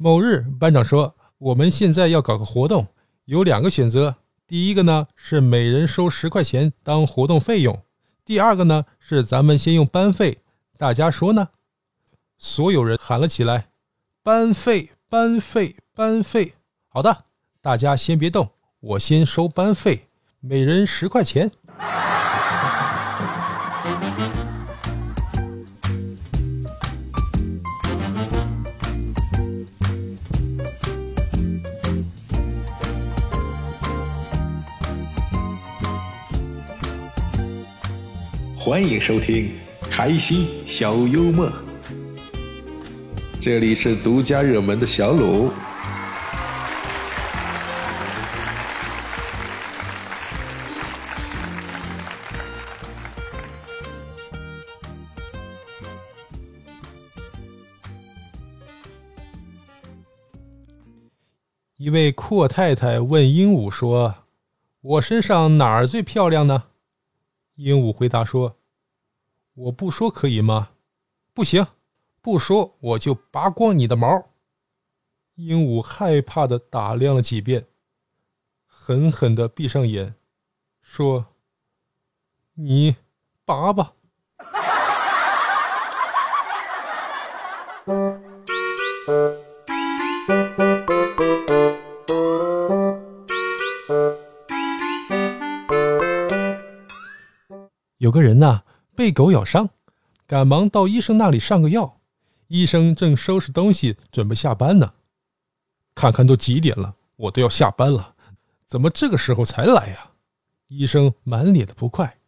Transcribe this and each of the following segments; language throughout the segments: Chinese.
某日，班长说：“我们现在要搞个活动，有两个选择。第一个呢是每人收十块钱当活动费用；第二个呢是咱们先用班费。大家说呢？”所有人喊了起来：“班费，班费，班费！”好的，大家先别动，我先收班费，每人十块钱。欢迎收听开心小幽默，这里是独家热门的小鲁。一位阔太太问鹦鹉说：“我身上哪儿最漂亮呢？”鹦鹉回答说：“我不说可以吗？不行，不说我就拔光你的毛。”鹦鹉害怕的打量了几遍，狠狠的闭上眼，说：“你拔吧。”有个人呐，被狗咬伤，赶忙到医生那里上个药。医生正收拾东西准备下班呢，看看都几点了，我都要下班了，怎么这个时候才来呀？医生满脸的不快。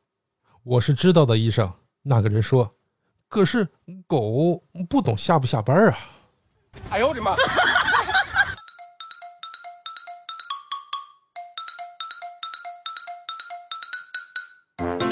我是知道的，医生。那个人说：“可是狗不懂下不下班啊。”哎呦我的妈！